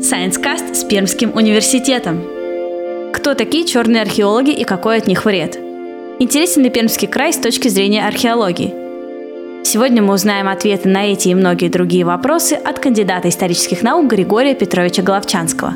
Science Cast с Пермским университетом. Кто такие черные археологи и какой от них вред? Интересен ли Пермский край с точки зрения археологии? Сегодня мы узнаем ответы на эти и многие другие вопросы от кандидата исторических наук Григория Петровича Головчанского.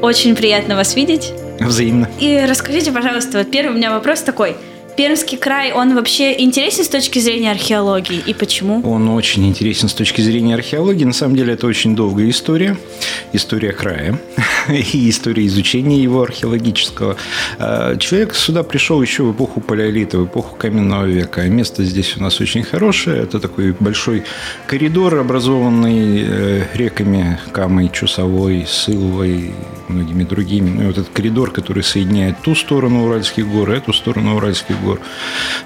Очень приятно вас видеть. Взаимно. И расскажите, пожалуйста, вот первый у меня вопрос такой – Пермский край, он вообще интересен с точки зрения археологии и почему? Он очень интересен с точки зрения археологии. На самом деле это очень долгая история, история края и история изучения его археологического. А, человек сюда пришел еще в эпоху палеолита, в эпоху каменного века. Место здесь у нас очень хорошее. Это такой большой коридор, образованный э, реками Камой, Чусовой, Сылвой, многими другими. Ну, и вот этот коридор, который соединяет ту сторону Уральских гор, эту сторону Уральских гор.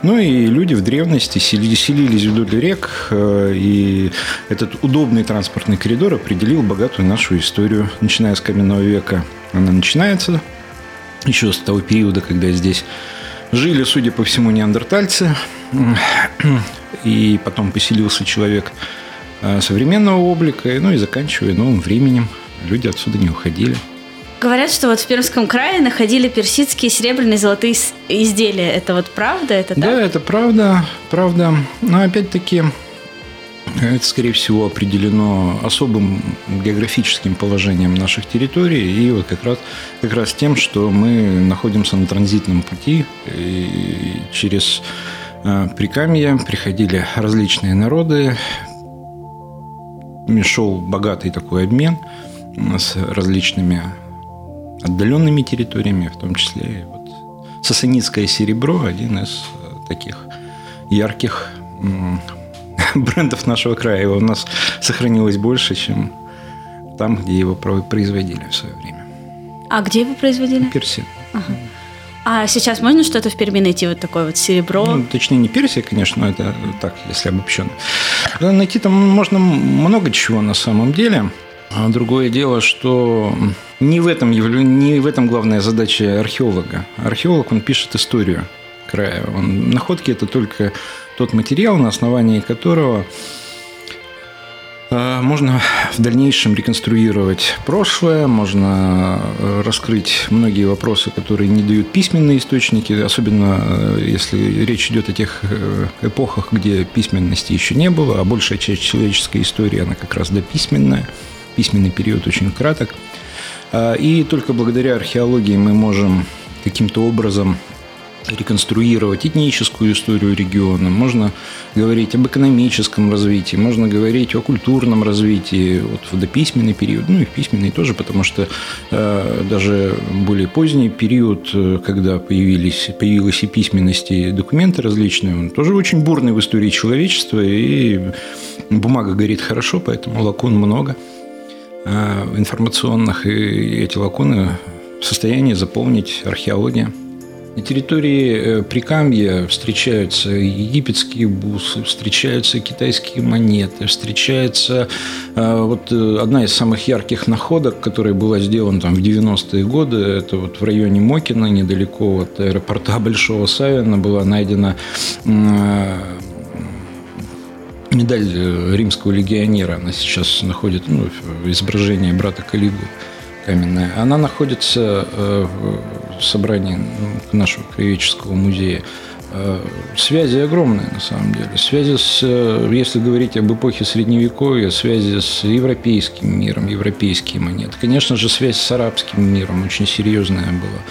Ну и люди в древности селились вдоль рек, э, и этот удобный транспортный коридор определил богатую нашу историю, начиная с каменного века. Она начинается еще с того периода, когда здесь жили, судя по всему, неандертальцы, и потом поселился человек э, современного облика, ну и заканчивая новым временем. Люди отсюда не уходили. Говорят, что вот в Пермском крае находили персидские серебряные золотые изделия. Это вот правда? Это так? Да, это правда, правда. Но опять-таки это, скорее всего, определено особым географическим положением наших территорий и вот как раз, как раз тем, что мы находимся на транзитном пути и через э, Прикамье приходили различные народы, шел богатый такой обмен с различными отдаленными территориями, в том числе и вот Сасанитское серебро – один из э, таких ярких брендов нашего края. Его у нас сохранилось больше, чем там, где его производили в свое время. А где его производили? В Персии. Ага. А сейчас можно что-то в Перми найти, вот такое вот серебро? Ну, точнее, не Персия, конечно, это так, если обобщенно. Найти там можно много чего на самом деле. А другое дело, что не в этом, не в этом главная задача археолога. Археолог, он пишет историю края. Он, находки – это только тот материал, на основании которого а, можно в дальнейшем реконструировать прошлое, можно э, раскрыть многие вопросы, которые не дают письменные источники, особенно э, если речь идет о тех э, эпохах, где письменности еще не было, а большая часть человеческой истории, она как раз дописьменная письменный период очень краток. А, и только благодаря археологии мы можем каким-то образом реконструировать этническую историю региона, можно говорить об экономическом развитии, можно говорить о культурном развитии вот в дописьменный период, ну и в письменный тоже, потому что э, даже более поздний период, э, когда появились, появилась и письменность, и документы различные, он тоже очень бурный в истории человечества, и бумага горит хорошо, поэтому лакун много – информационных, и эти лакуны в состоянии заполнить археология. На территории э, Прикамья встречаются египетские бусы, встречаются китайские монеты, встречается э, вот одна из самых ярких находок, которая была сделана там в 90-е годы, это вот в районе Мокина, недалеко от аэропорта Большого Савина, была найдена медаль э, римского легионера, она сейчас находит ну, изображение брата Калигу каменная. Она находится э, в собрании ну, нашего краеведческого музея. Э, связи огромные, на самом деле. Связи с, если говорить об эпохе Средневековья, связи с европейским миром, европейские монеты. Конечно же, связь с арабским миром очень серьезная была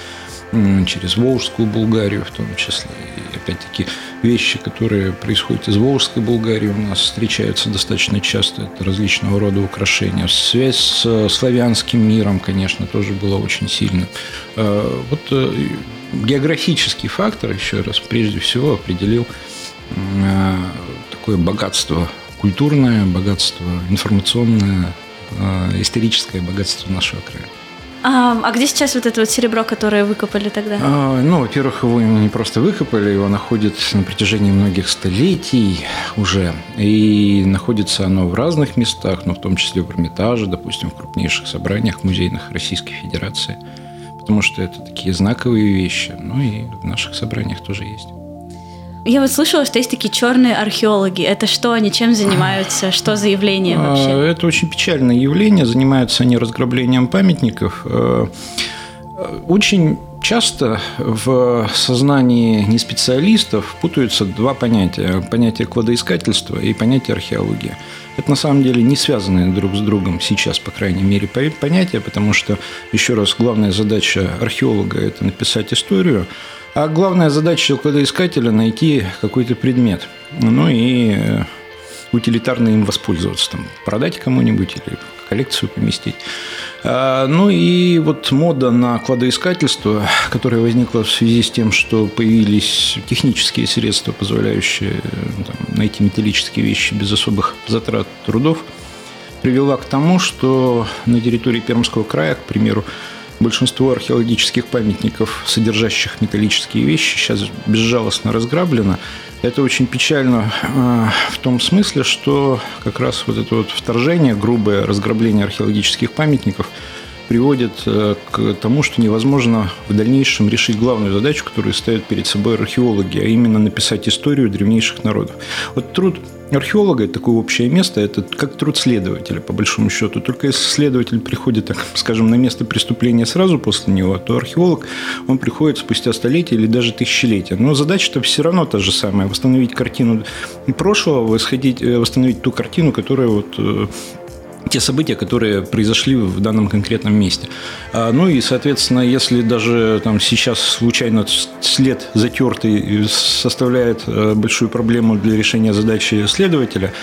через Волжскую Булгарию в том числе. И опять-таки вещи, которые происходят из Волжской Булгарии, у нас встречаются достаточно часто. Это различного рода украшения. Связь с славянским миром, конечно, тоже была очень сильна. А, вот э, географический фактор, еще раз, прежде всего определил такое богатство культурное, богатство информационное, историческое богатство нашего края. А, а где сейчас вот это вот серебро, которое выкопали тогда? А, ну, во-первых, его не просто выкопали, его находят на протяжении многих столетий уже. И находится оно в разных местах, но в том числе в Эрмитаже, допустим, в крупнейших собраниях музейных Российской Федерации. Потому что это такие знаковые вещи. Ну и в наших собраниях тоже есть. Я вот слышала, что есть такие черные археологи. Это что они, чем занимаются? Что за явление а, вообще? Это очень печальное явление. Занимаются они разграблением памятников. Э, очень часто в сознании неспециалистов путаются два понятия. Понятие кладоискательства и понятие археологии. Это на самом деле не связанные друг с другом сейчас, по крайней мере, понятия, потому что, еще раз, главная задача археолога – это написать историю, а главная задача кладоискателя – найти какой-то предмет. Ну и э, утилитарно им воспользоваться, там, продать кому-нибудь или коллекцию поместить. А, ну и вот мода на кладоискательство, которая возникла в связи с тем, что появились технические средства, позволяющие там, найти металлические вещи без особых затрат трудов, привела к тому, что на территории Пермского края, к примеру, большинство археологических памятников, содержащих металлические вещи, сейчас безжалостно разграблено. Это очень печально а, в том смысле, что как раз вот это вот вторжение, грубое разграбление археологических памятников приводит э, к тому, что невозможно в дальнейшем решить главную задачу, которую ставят перед собой археологи, а именно написать историю древнейших народов. Вот труд археолога – это такое общее место, это как труд следователя, по большому счету. Только если следователь приходит, так скажем, на место преступления сразу после него, то археолог, он приходит спустя столетия или даже тысячелетия. Но задача-то все равно та же самая – восстановить картину прошлого, восходить, э, восстановить ту картину, которая вот э, те события, которые произошли в данном конкретном месте. А, ну и, соответственно, если даже там сейчас случайно след затертый составляет э, большую проблему для решения задачи следователя,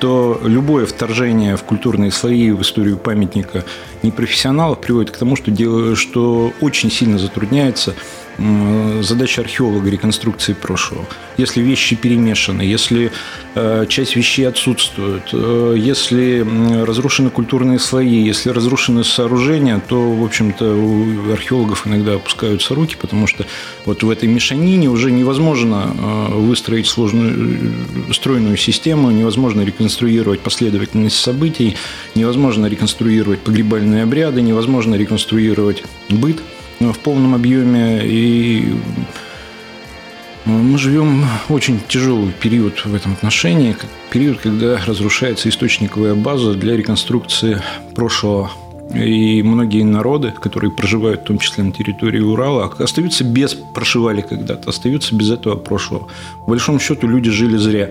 то любое вторжение в культурные слои, в историю памятника непрофессионалов приводит к тому, что, дело, что очень сильно затрудняется задача археолога реконструкции прошлого. Если вещи перемешаны, если э, часть вещей отсутствует, э, если разрушены культурные слои, если разрушены сооружения, то, в общем-то, у археологов иногда опускаются руки, потому что вот в этой мешанине уже невозможно э, выстроить сложную стройную систему, невозможно реконструировать последовательность событий, невозможно реконструировать погребальные обряды, невозможно реконструировать быт – в полном объеме. И мы живем очень тяжелый период в этом отношении, период, когда разрушается источниковая база для реконструкции прошлого. И многие народы, которые проживают в том числе на территории Урала, остаются без, проживали когда-то, остаются без этого прошлого. В большом счету люди жили зря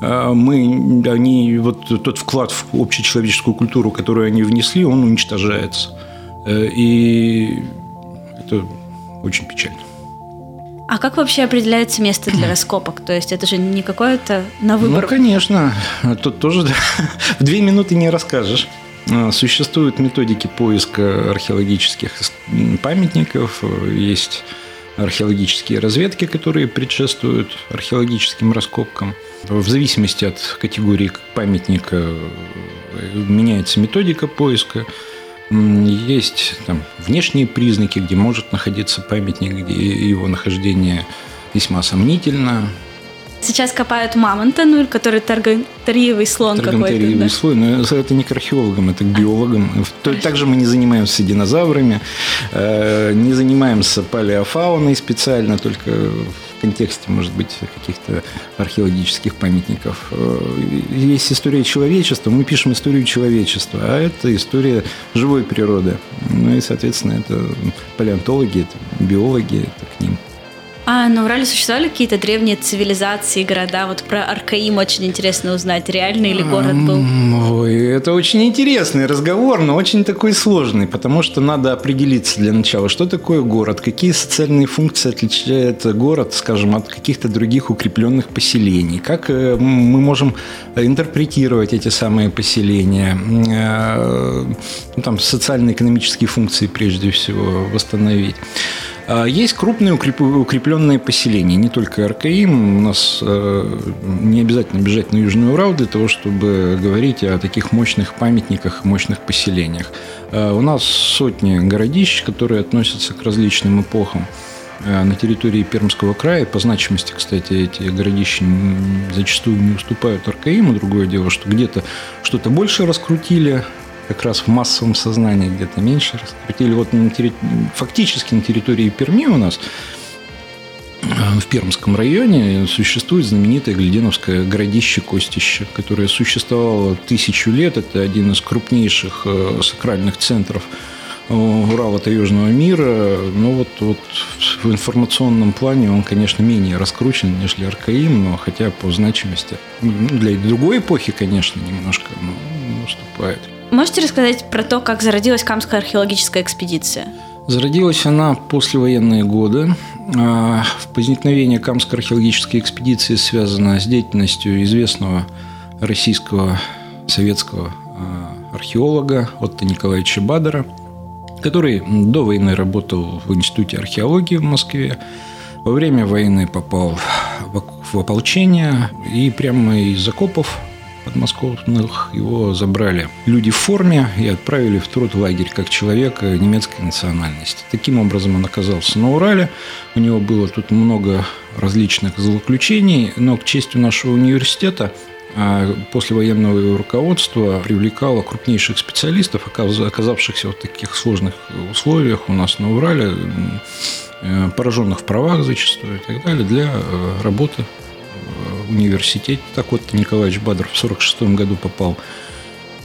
а мы, они, вот тот вклад в общечеловеческую культуру, которую они внесли, он уничтожается. Э, и это очень печально. А как вообще определяется место для раскопок? То есть это же не какое-то на выбор? Ну, конечно. Тут тоже в две минуты не расскажешь. А, существуют методики поиска археологических памятников, есть археологические разведки, которые предшествуют археологическим раскопкам. В зависимости от категории памятника э, меняется методика поиска. Есть там внешние признаки, где может находиться памятник, где его нахождение весьма сомнительно. Сейчас копают мамонта, ну, который таргантериевый слон какой-то. слон, но это не к археологам, это к биологам. А, Также мы не занимаемся динозаврами, э, не занимаемся палеофауной специально, только контексте, может быть, каких-то археологических памятников. Э, есть история человечества, мы пишем историю человечества, а это история живой природы. Ну и, соответственно, это палеонтологи, это биологи, это. А на Урале существовали какие-то древние цивилизации, города? Вот про Аркаим очень интересно узнать. Реальный ли город был? Ой, это очень интересный разговор, но очень такой сложный, потому что надо определиться для начала, что такое город, какие социальные функции отличает город, скажем, от каких-то других укрепленных поселений, как э, мы можем интерпретировать эти самые поселения, э, ну, там социально-экономические функции прежде всего восстановить. А, есть крупные укрепленные поселения, не только РКИМ. У нас э, не обязательно бежать на Южный Урал для того, чтобы говорить о таких мощных памятниках, мощных поселениях. А, у нас сотни городищ, которые относятся к различным эпохам а, на территории Пермского края. По значимости, кстати, эти городища зачастую не уступают Аркаиму. Другое дело, что где-то что-то больше раскрутили, как раз в массовом сознании где-то меньше раскрутили. Вот на терри... фактически на территории Перми у нас в Пермском районе существует знаменитое Гляденовское городище Костище, которое существовало тысячу лет. Это один из крупнейших э, сакральных центров Урала-Таежного мира, но вот, вот в информационном плане он, конечно, менее раскручен, нежели Аркаим, но хотя по значимости ну, для другой эпохи, конечно, немножко ну, уступает. Можете рассказать про то, как зародилась Камская археологическая экспедиция? Зародилась она послевоенные годы. А, возникновение Камской археологической экспедиции связано с деятельностью известного российского советского а, археолога Отто Николаевича Бадера – который до войны работал в Институте археологии в Москве. Во время войны попал в ополчение и прямо из окопов подмосковных его забрали люди в форме и отправили в труд лагерь как человека немецкой национальности. Таким образом он оказался на Урале. У него было тут много различных злоключений, но к чести нашего университета а послевоенного руководства привлекало крупнейших специалистов, оказавшихся в таких сложных условиях у нас на Урале, э, пораженных в правах зачастую и так далее, для э, работы университете. Так вот, Николаевич Бадров в 1946 году попал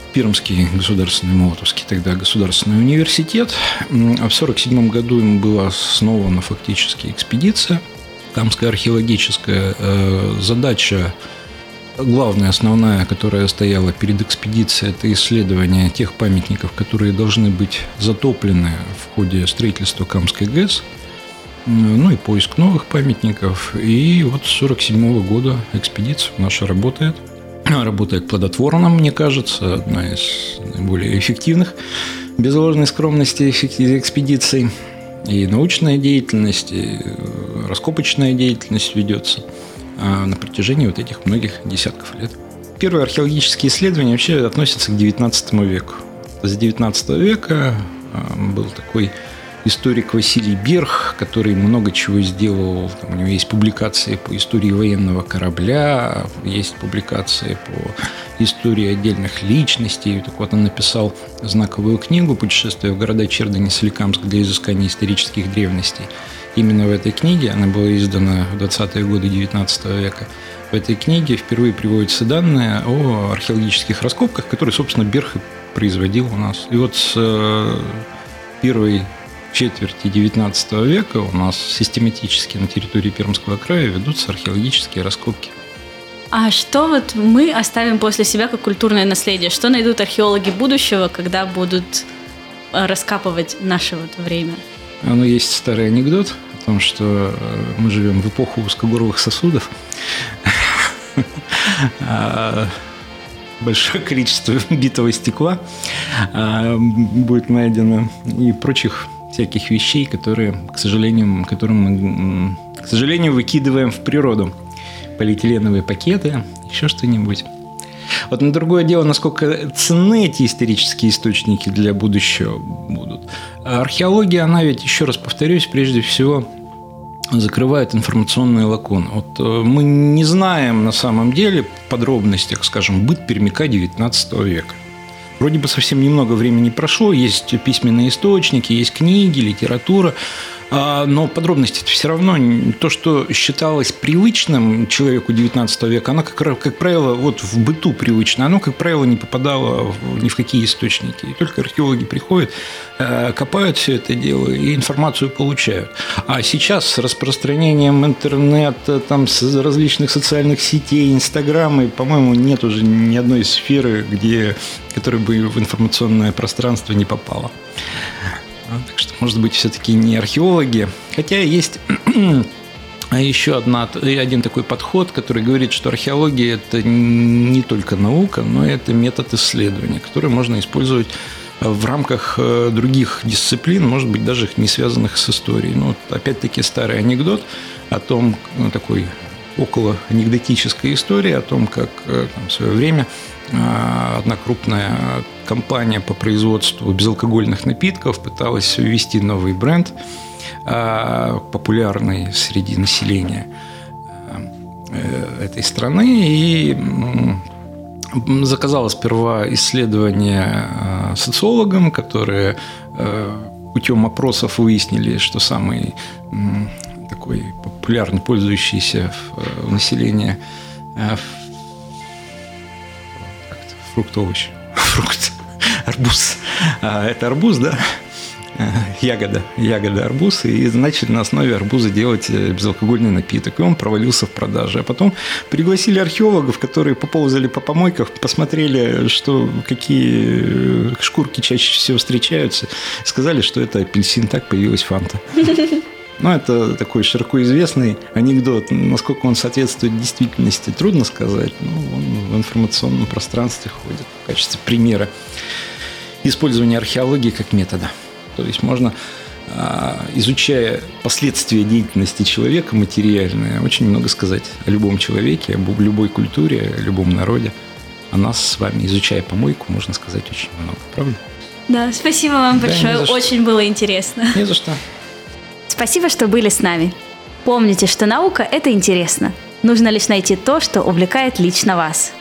в Пермский государственный Молотовский тогда государственный университет. А в 1947 году ему была основана фактически экспедиция, Камская археологическая э, задача главная, основная, которая стояла перед экспедицией, это исследование тех памятников, которые должны быть затоплены в ходе строительства Камской ГЭС, ну и поиск новых памятников. И вот с 1947 года экспедиция наша работает. Работает плодотворно, мне кажется, одна из наиболее эффективных, без ложной скромности, экспедиций. И научная деятельность, и раскопочная деятельность ведется – а, на протяжении вот этих многих десятков лет. Первые археологические исследования вообще относятся к XIX веку. С XIX века а, был такой историк Василий Берх, который много чего сделал. Там у него есть публикации по истории военного корабля, есть публикации по истории отдельных личностей. Так вот, он написал знаковую книгу «Путешествие в города Чердани Соликамск для изыскания исторических древностей». Именно в этой книге, она была издана в 20-е годы XIX века, в этой книге впервые приводятся данные о археологических раскопках, которые, собственно, Берх производил у нас. И вот с э, первой четверти XIX века у нас систематически на территории Пермского края ведутся археологические раскопки. А что вот мы оставим после себя как культурное наследие? Что найдут археологи будущего, когда будут э, раскапывать наше вот время? Ну, есть старый анекдот о том, что э, мы живем в эпоху узкогорлых сосудов. А, большое количество битого стекла а, будет найдено и прочих всяких вещей, которые, к сожалению, которым мы, к сожалению, выкидываем в природу. Полиэтиленовые пакеты, еще что-нибудь. Вот на другое дело, насколько ценны эти исторические источники для будущего будут. А археология, она ведь, еще раз повторюсь, прежде всего закрывает информационные лакуны. Вот э, мы не знаем на самом деле в подробностях, скажем, быт пермяка XIX века. Вроде бы совсем немного времени прошло, есть письменные источники, есть книги, литература, но подробности все равно то, что считалось привычным человеку 19 века, оно, как, как правило, вот в быту привычно, оно, как правило, не попадало ни в какие источники. И только археологи приходят, э, копают все это дело и информацию получают. А сейчас с распространением интернета, там, с различных социальных сетей, Инстаграма, по-моему, нет уже ни одной сферы, где, которая бы в информационное пространство не попала. Может быть, все-таки не археологи. Хотя есть еще одна, один такой подход, который говорит, что археология – это не только наука, но это метод исследования, который можно использовать в рамках э, других дисциплин, может быть, даже не связанных с историей. Ну, вот, опять-таки, старый анекдот о том, ну, такой около анекдотической истории о том, как э, там, в свое время э, одна крупная компания по производству безалкогольных напитков пыталась ввести новый бренд, э, популярный среди населения этой страны, и заказала сперва исследование социологам, которые путем опросов выяснили, что самый такой популярно пользующийся в, в населении фрукт, овощ, фрукт, арбуз. А, это арбуз, да? ягода, ягода арбуз, и начали на основе арбуза делать э, безалкогольный напиток. И он провалился в продаже. А потом пригласили археологов, которые поползали по помойкам, посмотрели, что, какие э, шкурки чаще всего встречаются, сказали, что это апельсин. Так появилась фанта. Ну, это такой широко известный анекдот. Насколько он соответствует действительности, трудно сказать. Но он в информационном пространстве ходит в качестве примера использования археологии как метода. То есть можно, а, изучая последствия деятельности человека материальные, очень много сказать о любом человеке, об любой культуре, о любом народе. О нас с вами, изучая помойку, можно сказать очень много, правда? Да, спасибо вам да, большое, очень было интересно. Не за что. Спасибо, что были с нами. Помните, что наука – это интересно. Нужно лишь найти то, что увлекает лично вас.